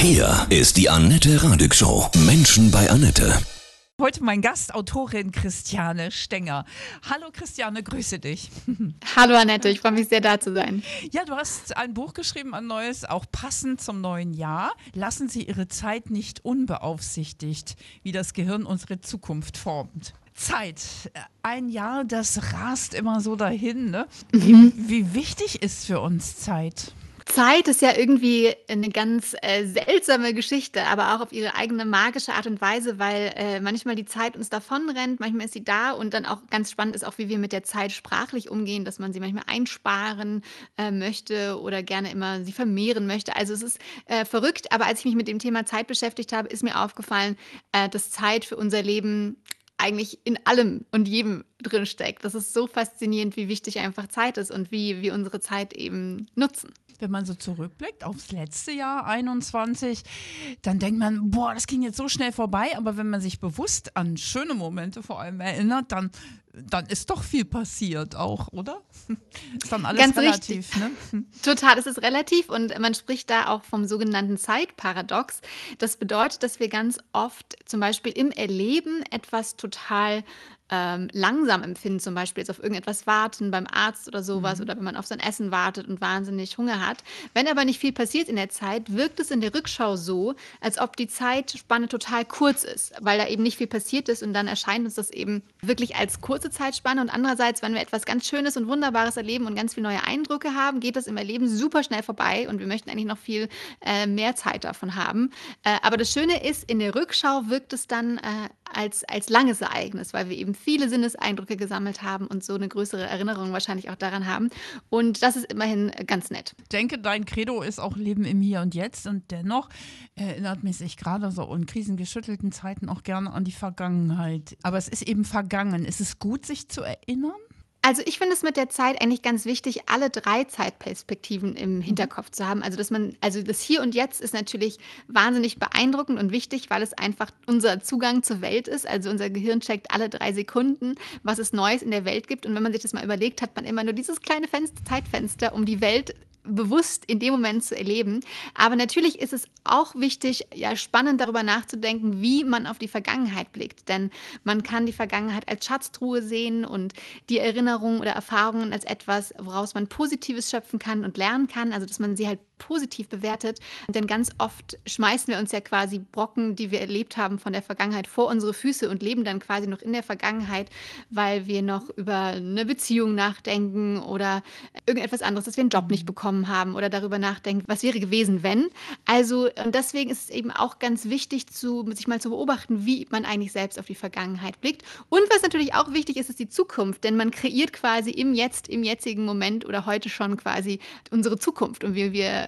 Hier ist die Annette Radig Show. Menschen bei Annette. Heute mein Gast, Autorin Christiane Stenger. Hallo Christiane, grüße dich. Hallo Annette, ich freue mich sehr da zu sein. Ja, du hast ein Buch geschrieben, ein neues, auch passend zum neuen Jahr. Lassen Sie Ihre Zeit nicht unbeaufsichtigt, wie das Gehirn unsere Zukunft formt. Zeit. Ein Jahr, das rast immer so dahin. Ne? Wie, wie wichtig ist für uns Zeit? Zeit ist ja irgendwie eine ganz äh, seltsame Geschichte, aber auch auf ihre eigene magische Art und Weise, weil äh, manchmal die Zeit uns davonrennt, manchmal ist sie da und dann auch ganz spannend ist auch, wie wir mit der Zeit sprachlich umgehen, dass man sie manchmal einsparen äh, möchte oder gerne immer sie vermehren möchte. Also es ist äh, verrückt, aber als ich mich mit dem Thema Zeit beschäftigt habe, ist mir aufgefallen, äh, dass Zeit für unser Leben eigentlich in allem und jedem drin steckt. Das ist so faszinierend, wie wichtig einfach Zeit ist und wie wir unsere Zeit eben nutzen. Wenn man so zurückblickt aufs letzte Jahr 21, dann denkt man, boah, das ging jetzt so schnell vorbei. Aber wenn man sich bewusst an schöne Momente vor allem erinnert, dann, dann ist doch viel passiert auch, oder? Ist dann alles Ganz relativ, richtig. ne? Total, es ist relativ und man spricht da auch vom sogenannten Zeitparadox. Das bedeutet, dass wir ganz oft zum Beispiel im Erleben etwas total ähm, langsam empfinden, zum Beispiel jetzt auf irgendetwas warten beim Arzt oder sowas Mhm. oder wenn man auf sein Essen wartet und wahnsinnig Hunger hat. Wenn aber nicht viel passiert in der Zeit, wirkt es in der Rückschau so, als ob die Zeitspanne total kurz ist, weil da eben nicht viel passiert ist und dann erscheint uns das eben wirklich als kurze Zeitspanne und andererseits, wenn wir etwas ganz Schönes und Wunderbares erleben und ganz viele neue Eindrücke haben, geht das im Erleben super schnell vorbei und wir möchten eigentlich noch viel äh, mehr Zeit davon haben. Äh, aber das Schöne ist, in der Rückschau wirkt es dann äh, als, als langes Ereignis, weil wir eben viele Sinneseindrücke gesammelt haben und so eine größere Erinnerung wahrscheinlich auch daran haben. Und das ist immerhin ganz nett. Ich denke, dein Credo ist auch Leben im Hier und Jetzt und dennoch erinnert mich sich gerade so in krisengeschüttelten Zeiten auch gerne an die Vergangenheit. Aber es ist eben vergangen. Ist es gut, sich zu erinnern? Also ich finde es mit der Zeit eigentlich ganz wichtig, alle drei Zeitperspektiven im Hinterkopf zu haben. Also dass man, also das Hier und Jetzt ist natürlich wahnsinnig beeindruckend und wichtig, weil es einfach unser Zugang zur Welt ist. Also unser Gehirn checkt alle drei Sekunden, was es Neues in der Welt gibt. Und wenn man sich das mal überlegt, hat man immer nur dieses kleine Fenster, Zeitfenster, um die Welt bewusst in dem Moment zu erleben. Aber natürlich ist es auch wichtig, ja, spannend darüber nachzudenken, wie man auf die Vergangenheit blickt. Denn man kann die Vergangenheit als Schatztruhe sehen und die Erinnerungen oder Erfahrungen als etwas, woraus man Positives schöpfen kann und lernen kann. Also, dass man sie halt positiv bewertet. Denn ganz oft schmeißen wir uns ja quasi Brocken, die wir erlebt haben von der Vergangenheit, vor unsere Füße und leben dann quasi noch in der Vergangenheit, weil wir noch über eine Beziehung nachdenken oder irgendetwas anderes, dass wir einen Job nicht bekommen haben oder darüber nachdenken, was wäre gewesen, wenn. Also und deswegen ist es eben auch ganz wichtig, zu, sich mal zu beobachten, wie man eigentlich selbst auf die Vergangenheit blickt. Und was natürlich auch wichtig ist, ist die Zukunft, denn man kreiert quasi im Jetzt, im jetzigen Moment oder heute schon quasi unsere Zukunft und wie wir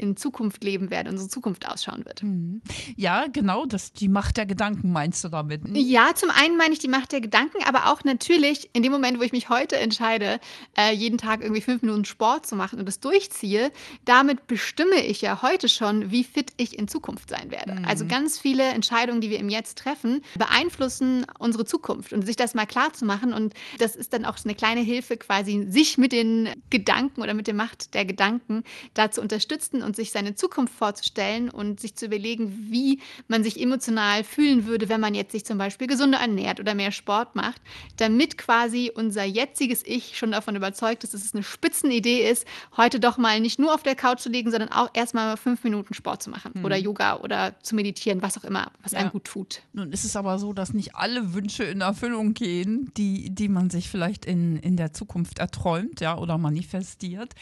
in Zukunft leben werden, unsere Zukunft ausschauen wird. Ja, genau, das die Macht der Gedanken meinst du damit? Ja, zum einen meine ich die Macht der Gedanken, aber auch natürlich in dem Moment, wo ich mich heute entscheide, äh, jeden Tag irgendwie fünf Minuten Sport zu machen und das durchziehe, damit bestimme ich ja heute schon, wie fit ich in Zukunft sein werde. Also ganz viele Entscheidungen, die wir im Jetzt treffen, beeinflussen unsere Zukunft und sich das mal klar zu machen und das ist dann auch eine kleine Hilfe quasi, sich mit den Gedanken oder mit der Macht der Gedanken da zu unterstützen und sich seine Zukunft vorzustellen und sich zu überlegen, wie man sich emotional fühlen würde, wenn man jetzt sich zum Beispiel gesunder ernährt oder mehr Sport macht, damit quasi unser jetziges Ich schon davon überzeugt ist, dass es eine Spitzenidee ist, heute doch mal nicht nur auf der Couch zu liegen, sondern auch erstmal fünf Minuten Sport zu machen oder Yoga oder zu meditieren, was auch immer, was Ja. einem gut tut. Nun ist es aber so, dass nicht alle Wünsche in Erfüllung gehen, die, die man sich vielleicht in, in der Zukunft erträumt, ja, oder manifestiert.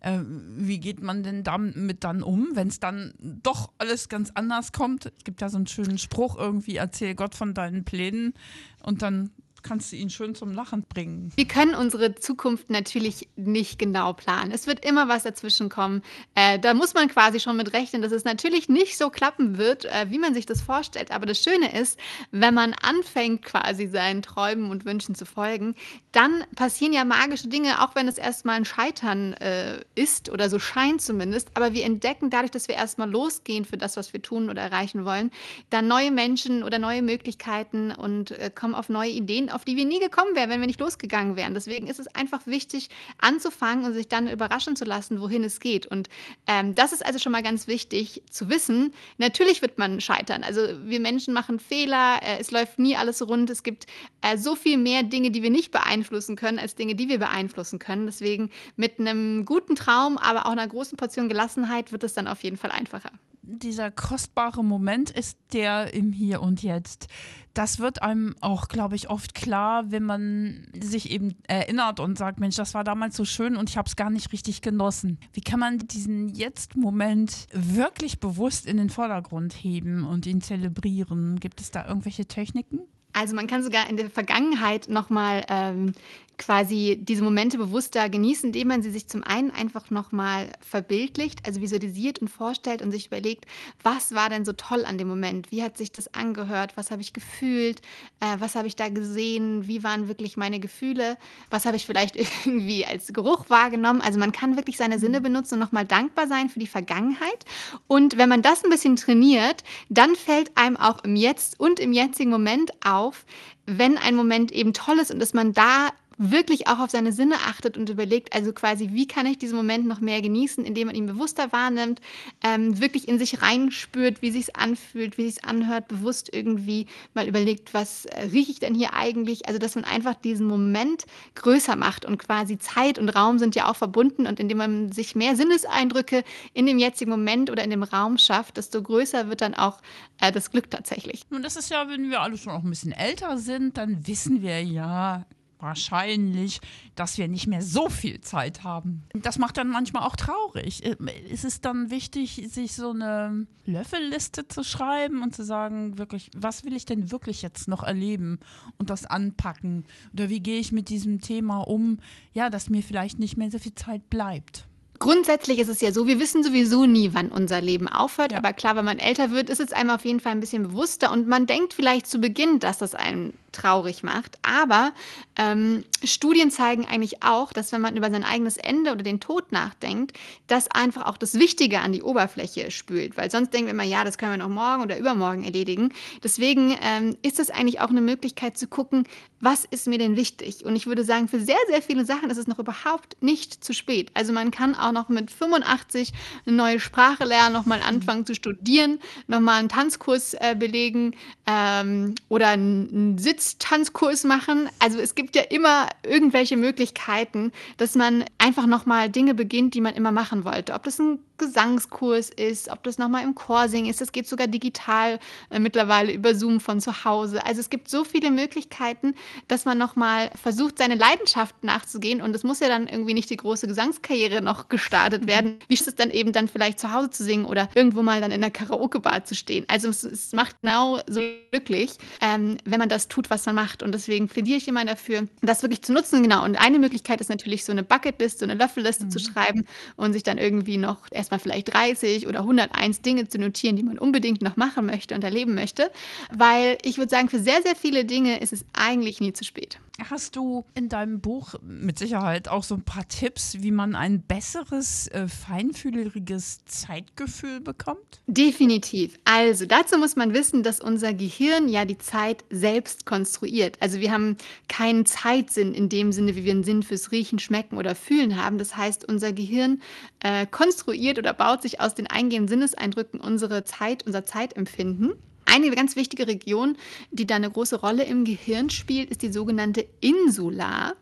Äh, wie geht man denn damit dann um, wenn es dann doch alles ganz anders kommt? Es gibt ja so einen schönen Spruch irgendwie, erzähl Gott von deinen Plänen und dann kannst du ihn schön zum Lachen bringen. Wir können unsere Zukunft natürlich nicht genau planen. Es wird immer was dazwischen kommen. Äh, da muss man quasi schon mit rechnen, dass es natürlich nicht so klappen wird, äh, wie man sich das vorstellt. Aber das Schöne ist, wenn man anfängt, quasi seinen Träumen und Wünschen zu folgen, dann passieren ja magische Dinge, auch wenn es erstmal ein Scheitern äh, ist oder so scheint zumindest. Aber wir entdecken dadurch, dass wir erstmal losgehen für das, was wir tun oder erreichen wollen, dann neue Menschen oder neue Möglichkeiten und äh, kommen auf neue Ideen auf die wir nie gekommen wären, wenn wir nicht losgegangen wären. Deswegen ist es einfach wichtig, anzufangen und sich dann überraschen zu lassen, wohin es geht. Und ähm, das ist also schon mal ganz wichtig zu wissen. Natürlich wird man scheitern. Also wir Menschen machen Fehler, äh, es läuft nie alles rund. Es gibt äh, so viel mehr Dinge, die wir nicht beeinflussen können, als Dinge, die wir beeinflussen können. Deswegen mit einem guten Traum, aber auch einer großen Portion Gelassenheit wird es dann auf jeden Fall einfacher dieser kostbare Moment ist der im Hier und Jetzt. Das wird einem auch, glaube ich, oft klar, wenn man sich eben erinnert und sagt, Mensch, das war damals so schön und ich habe es gar nicht richtig genossen. Wie kann man diesen Jetzt-Moment wirklich bewusst in den Vordergrund heben und ihn zelebrieren? Gibt es da irgendwelche Techniken? Also man kann sogar in der Vergangenheit nochmal ähm, quasi diese Momente bewusster genießen, indem man sie sich zum einen einfach nochmal verbildlicht, also visualisiert und vorstellt und sich überlegt, was war denn so toll an dem Moment? Wie hat sich das angehört? Was habe ich gefühlt? Äh, was habe ich da gesehen? Wie waren wirklich meine Gefühle? Was habe ich vielleicht irgendwie als Geruch wahrgenommen? Also man kann wirklich seine Sinne mhm. benutzen und nochmal dankbar sein für die Vergangenheit. Und wenn man das ein bisschen trainiert, dann fällt einem auch im Jetzt und im jetzigen Moment auf, wenn ein Moment eben toll ist und dass man da wirklich auch auf seine Sinne achtet und überlegt, also quasi, wie kann ich diesen Moment noch mehr genießen, indem man ihn bewusster wahrnimmt, ähm, wirklich in sich reinspürt, wie sich anfühlt, wie sich anhört, bewusst irgendwie mal überlegt, was äh, rieche ich denn hier eigentlich? Also, dass man einfach diesen Moment größer macht und quasi Zeit und Raum sind ja auch verbunden und indem man sich mehr Sinneseindrücke in dem jetzigen Moment oder in dem Raum schafft, desto größer wird dann auch äh, das Glück tatsächlich. Und das ist ja, wenn wir alle schon auch ein bisschen älter sind, dann wissen wir ja, wahrscheinlich, dass wir nicht mehr so viel Zeit haben. Das macht dann manchmal auch traurig. Äh, ist es dann wichtig, sich so eine Löffelliste zu schreiben und zu sagen, wirklich, was will ich denn wirklich jetzt noch erleben und das anpacken? Oder wie gehe ich mit diesem Thema um, ja, dass mir vielleicht nicht mehr so viel Zeit bleibt? Grundsätzlich ist es ja so, wir wissen sowieso nie, wann unser Leben aufhört. Ja. Aber klar, wenn man älter wird, ist es einem auf jeden Fall ein bisschen bewusster und man denkt vielleicht zu Beginn, dass das einen traurig macht. Aber ähm, Studien zeigen eigentlich auch, dass wenn man über sein eigenes Ende oder den Tod nachdenkt, das einfach auch das Wichtige an die Oberfläche spült. Weil sonst denken wir immer, ja, das können wir noch morgen oder übermorgen erledigen. Deswegen ähm, ist es eigentlich auch eine Möglichkeit zu gucken, was ist mir denn wichtig? Und ich würde sagen, für sehr, sehr viele Sachen ist es noch überhaupt nicht zu spät. Also man kann auch noch mit 85 eine neue Sprache lernen, nochmal anfangen zu studieren, nochmal einen Tanzkurs äh, belegen ähm, oder einen Sitztanzkurs machen. Also es gibt ja immer irgendwelche Möglichkeiten, dass man einfach nochmal Dinge beginnt, die man immer machen wollte. Ob das ein Gesangskurs ist, ob das nochmal im Chor singen ist. Das geht sogar digital äh, mittlerweile über Zoom von zu Hause. Also es gibt so viele Möglichkeiten, dass man nochmal versucht, seine Leidenschaft nachzugehen. Und es muss ja dann irgendwie nicht die große Gesangskarriere noch gestartet mhm. werden. Wie ist es dann eben dann vielleicht zu Hause zu singen oder irgendwo mal dann in der Karaoke-Bar zu stehen? Also es, es macht genau so glücklich, ähm, wenn man das tut, was man macht. Und deswegen plädiere ich immer dafür, das wirklich zu nutzen. Genau. Und eine Möglichkeit ist natürlich so eine Bucketlist, so eine Löffelliste mhm. zu schreiben und sich dann irgendwie noch erstmal vielleicht 30 oder 101 Dinge zu notieren, die man unbedingt noch machen möchte und erleben möchte. Weil ich würde sagen, für sehr, sehr viele Dinge ist es eigentlich nie zu spät. Hast du in deinem Buch mit Sicherheit auch so ein paar Tipps, wie man ein besseres, äh, feinfühliges Zeitgefühl bekommt? Definitiv. Also dazu muss man wissen, dass unser Gehirn ja die Zeit selbst konstruiert. Also wir haben keinen Zeitsinn in dem Sinne, wie wir einen Sinn fürs Riechen, Schmecken oder Fühlen haben. Das heißt, unser Gehirn äh, konstruiert oder baut sich aus den eingehenden Sinneseindrücken unsere Zeit, unser Zeitempfinden. Eine ganz wichtige Region, die da eine große Rolle im Gehirn spielt, ist die sogenannte Insula.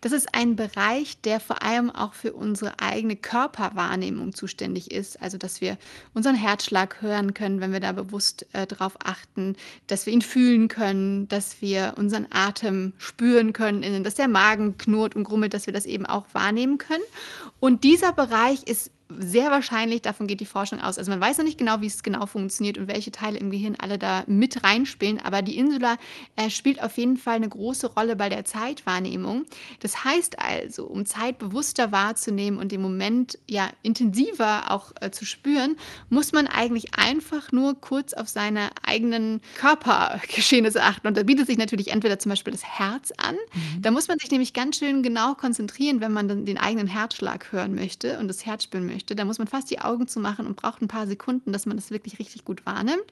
Das ist ein Bereich, der vor allem auch für unsere eigene Körperwahrnehmung zuständig ist. Also, dass wir unseren Herzschlag hören können, wenn wir da bewusst äh, drauf achten, dass wir ihn fühlen können, dass wir unseren Atem spüren können, dass der Magen knurrt und grummelt, dass wir das eben auch wahrnehmen können. Und dieser Bereich ist sehr wahrscheinlich, davon geht die Forschung aus. Also man weiß noch nicht genau, wie es genau funktioniert und welche Teile im Gehirn alle da mit reinspielen, aber die Insula äh, spielt auf jeden Fall eine große Rolle bei der Zeitwahrnehmung. Das heißt also, um Zeit bewusster wahrzunehmen und den Moment ja intensiver auch äh, zu spüren, muss man eigentlich einfach nur kurz auf seine eigenen Körpergeschehnisse achten. Und da bietet sich natürlich entweder zum Beispiel das Herz an. Mhm. Da muss man sich nämlich ganz schön genau konzentrieren, wenn man dann den eigenen Herzschlag hören möchte und das Herz spüren möchte möchte, dann muss man fast die Augen zumachen und braucht ein paar Sekunden, dass man das wirklich richtig gut wahrnimmt.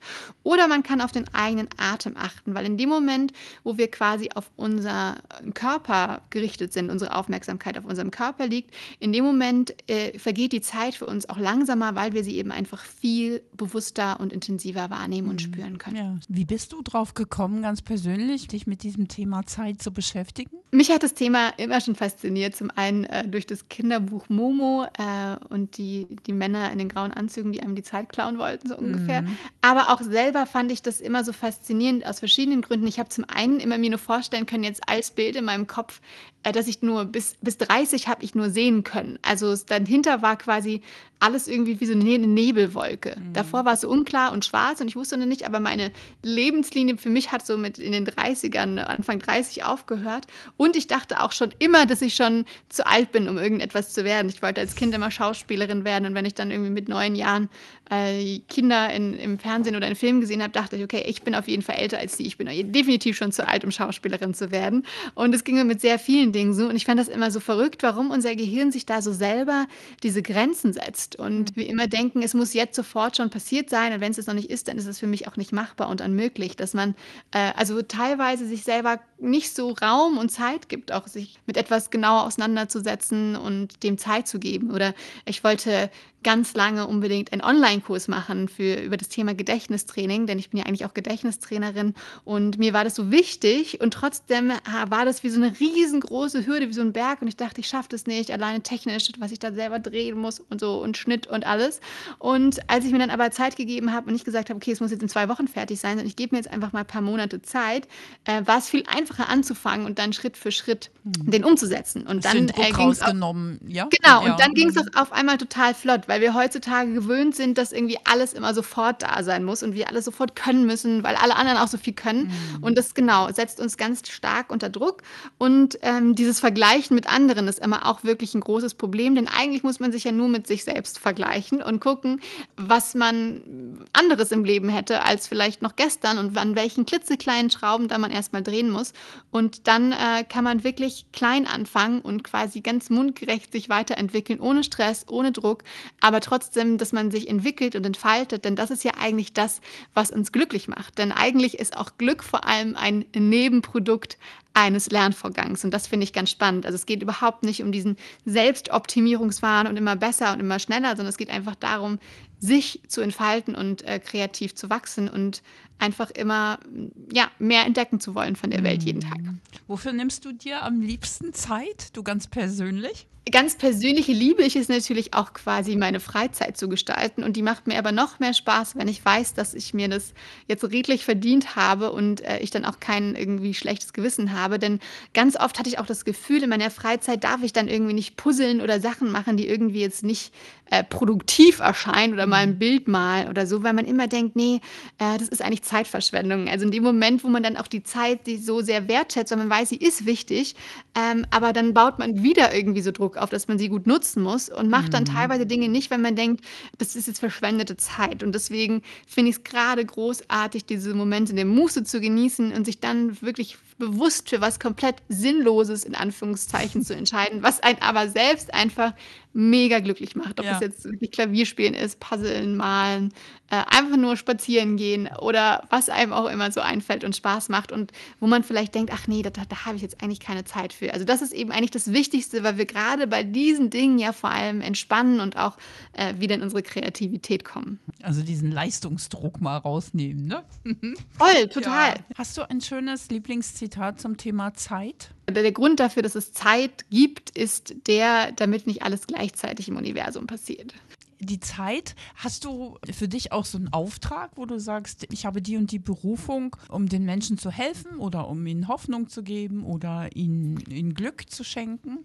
Oder man kann auf den eigenen Atem achten, weil in dem Moment, wo wir quasi auf unseren Körper gerichtet sind, unsere Aufmerksamkeit auf unserem Körper liegt, in dem Moment äh, vergeht die Zeit für uns auch langsamer, weil wir sie eben einfach viel bewusster und intensiver wahrnehmen und mhm. spüren können. Ja. Wie bist du drauf gekommen, ganz persönlich, dich mit diesem Thema Zeit zu beschäftigen? Mich hat das Thema immer schon fasziniert. Zum einen äh, durch das Kinderbuch Momo äh, und die, die Männer in den grauen Anzügen, die einem die Zeit klauen wollten, so ungefähr. Mhm. Aber auch selber fand ich das immer so faszinierend aus verschiedenen Gründen. Ich habe zum einen immer mir nur vorstellen können, jetzt als Bild in meinem Kopf, äh, dass ich nur bis, bis 30 habe ich nur sehen können. Also dahinter war quasi alles irgendwie wie so eine ne-, Nebelwolke. Mhm. Davor war es so unklar und schwarz und ich wusste noch nicht, aber meine Lebenslinie für mich hat so mit in den 30ern, Anfang 30 aufgehört. Und ich dachte auch schon immer, dass ich schon zu alt bin, um irgendetwas zu werden. Ich wollte als Kind immer Schauspielerin werden und wenn ich dann irgendwie mit neun Jahren äh, Kinder in, im Fernsehen oder in Filmen gesehen habe, dachte ich, okay, ich bin auf jeden Fall älter als sie. Ich bin definitiv schon zu alt, um Schauspielerin zu werden. Und es ging mir mit sehr vielen Dingen so. Und ich fand das immer so verrückt, warum unser Gehirn sich da so selber diese Grenzen setzt. Und wir immer denken, es muss jetzt sofort schon passiert sein. Und wenn es es noch nicht ist, dann ist es für mich auch nicht machbar und unmöglich, dass man äh, also teilweise sich selber nicht so Raum und Zeit gibt, auch sich mit etwas genauer auseinanderzusetzen und dem Zeit zu geben. Oder ich wollte ganz lange unbedingt einen Online-Kurs machen für, über das Thema Gedächtnistraining, denn ich bin ja eigentlich auch Gedächtnistrainerin und mir war das so wichtig und trotzdem war das wie so eine riesengroße Hürde, wie so ein Berg und ich dachte, ich schaffe das nicht, alleine technisch, was ich da selber drehen muss und so und Schnitt und alles. Und als ich mir dann aber Zeit gegeben habe und nicht gesagt habe, okay, es muss jetzt in zwei Wochen fertig sein, sondern ich gebe mir jetzt einfach mal ein paar Monate Zeit, äh, war es viel einfacher anzufangen und dann Schritt für Schritt hm. den umzusetzen. Und dann äh, ging es ja? Genau, ja. und dann ging es auch auf einmal total flott, weil wir heutzutage gewöhnt sind, dass irgendwie alles immer sofort da sein muss und wir alles sofort können müssen, weil alle anderen auch so viel können. Mhm. Und das genau setzt uns ganz stark unter Druck. Und ähm, dieses Vergleichen mit anderen ist immer auch wirklich ein großes Problem, denn eigentlich muss man sich ja nur mit sich selbst vergleichen und gucken, was man anderes im Leben hätte als vielleicht noch gestern und an welchen klitzekleinen Schrauben da man erstmal drehen muss. Und dann äh, kann man wirklich klein anfangen und quasi ganz mundgerecht sich weiterentwickeln, ohne Stress, ohne Druck aber trotzdem, dass man sich entwickelt und entfaltet, denn das ist ja eigentlich das, was uns glücklich macht. Denn eigentlich ist auch Glück vor allem ein Nebenprodukt eines Lernvorgangs. Und das finde ich ganz spannend. Also es geht überhaupt nicht um diesen Selbstoptimierungswahn und immer besser und immer schneller, sondern es geht einfach darum, sich zu entfalten und äh, kreativ zu wachsen und einfach immer ja, mehr entdecken zu wollen von der Welt jeden Tag. Wofür nimmst du dir am liebsten Zeit, du ganz persönlich? ganz persönliche liebe ich es natürlich auch quasi meine Freizeit zu gestalten und die macht mir aber noch mehr Spaß, wenn ich weiß, dass ich mir das jetzt redlich verdient habe und äh, ich dann auch kein irgendwie schlechtes Gewissen habe, denn ganz oft hatte ich auch das Gefühl, in meiner Freizeit darf ich dann irgendwie nicht puzzeln oder Sachen machen, die irgendwie jetzt nicht äh, produktiv erscheinen oder mal ein mhm. Bild malen oder so, weil man immer denkt, nee, äh, das ist eigentlich Zeitverschwendung. Also in dem Moment, wo man dann auch die Zeit die so sehr wertschätzt, weil man weiß, sie ist wichtig, ähm, aber dann baut man wieder irgendwie so Druck auf, dass man sie gut nutzen muss und macht dann mhm. teilweise Dinge nicht, wenn man denkt, das ist jetzt verschwendete Zeit. Und deswegen finde ich es gerade großartig, diese Momente der Muße zu genießen und sich dann wirklich bewusst für was komplett Sinnloses in Anführungszeichen zu entscheiden, was einen aber selbst einfach mega glücklich macht. Ob ja. es jetzt wirklich Klavierspielen ist, Puzzeln, Malen, äh, einfach nur spazieren gehen oder was einem auch immer so einfällt und Spaß macht und wo man vielleicht denkt, ach nee, da, da habe ich jetzt eigentlich keine Zeit für. Also das ist eben eigentlich das Wichtigste, weil wir gerade bei diesen Dingen ja vor allem entspannen und auch äh, wieder in unsere Kreativität kommen. Also diesen Leistungsdruck mal rausnehmen, ne? Voll, total. Ja. Hast du ein schönes Lieblingszitat zum Thema Zeit? Der Grund dafür, dass es Zeit gibt, ist der, damit nicht alles gleichzeitig im Universum passiert. Die Zeit, hast du für dich auch so einen Auftrag, wo du sagst, ich habe die und die Berufung, um den Menschen zu helfen oder um ihnen Hoffnung zu geben oder ihnen, ihnen Glück zu schenken?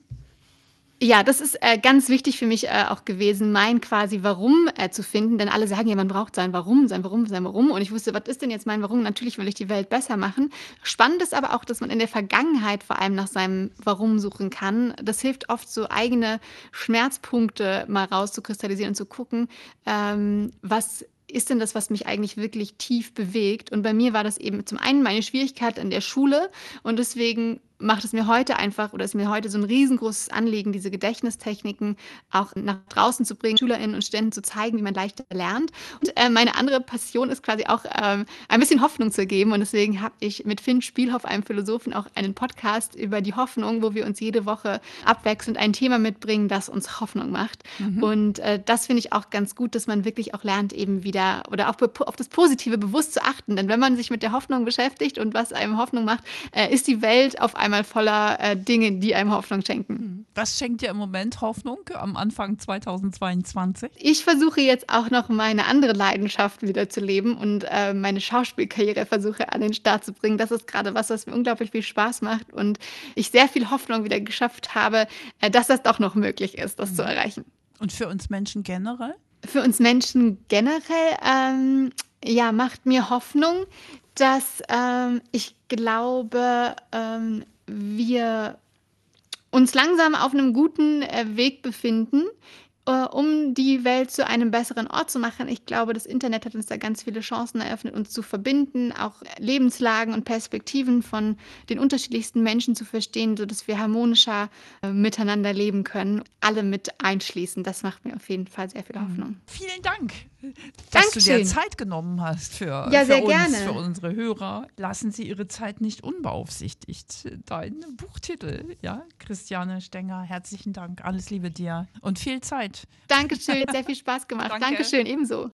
Ja, das ist äh, ganz wichtig für mich äh, auch gewesen, mein quasi Warum äh, zu finden. Denn alle sagen ja, man braucht sein Warum, sein Warum, sein Warum. Und ich wusste, was ist denn jetzt mein Warum? Natürlich will ich die Welt besser machen. Spannend ist aber auch, dass man in der Vergangenheit vor allem nach seinem Warum suchen kann. Das hilft oft, so eigene Schmerzpunkte mal rauszukristallisieren und zu gucken, ähm, was ist denn das, was mich eigentlich wirklich tief bewegt? Und bei mir war das eben zum einen meine Schwierigkeit in der Schule und deswegen macht es mir heute einfach oder ist mir heute so ein riesengroßes Anliegen, diese Gedächtnistechniken auch nach draußen zu bringen, SchülerInnen und Studenten zu zeigen, wie man leichter lernt. Und äh, meine andere Passion ist quasi auch ähm, ein bisschen Hoffnung zu geben. Und deswegen habe ich mit Finn Spielhoff, einem Philosophen, auch einen Podcast über die Hoffnung, wo wir uns jede Woche abwechselnd ein Thema mitbringen, das uns Hoffnung macht. Mhm. Und äh, das finde ich auch ganz gut, dass man wirklich auch lernt, eben wieder oder auf, auf das Positive bewusst zu achten. Denn wenn man sich mit der Hoffnung beschäftigt und was einem Hoffnung macht, äh, ist die Welt auf einmal voller äh, Dinge, die einem Hoffnung schenken. Mhm. Was schenkt dir im Moment Hoffnung am Anfang 2022? Ich versuche jetzt auch noch meine andere Leidenschaft wieder zu leben und äh, meine Schauspielkarriere versuche an den Start zu bringen. Das ist gerade was, was mir unglaublich viel Spaß macht und ich sehr viel Hoffnung wieder geschafft habe, äh, dass das doch noch möglich ist, das mhm. zu erreichen. Und für uns Menschen generell? Für uns Menschen generell, ähm, ja, macht mir Hoffnung, dass ähm, ich glaube, ähm, wir uns langsam auf einem guten äh, Weg befinden, äh, um die Welt zu einem besseren Ort zu machen. Ich glaube, das Internet hat uns da ganz viele Chancen eröffnet, uns zu verbinden, auch Lebenslagen und Perspektiven von den unterschiedlichsten Menschen zu verstehen, sodass wir harmonischer äh, miteinander leben können. Alle mit einschließen. Das macht mir auf jeden Fall sehr viel mhm. Hoffnung. Vielen Dank, dass Dankeschön. du dir Zeit genommen hast für, ja, für uns, gerne. für unsere Hörer. Lassen Sie Ihre Zeit nicht unbeaufsichtigt. Dein Buchtitel, ja, Christiane Stenger, herzlichen Dank. Alles Liebe dir und viel Zeit. Dankeschön, sehr viel Spaß gemacht. Danke. Dankeschön, ebenso.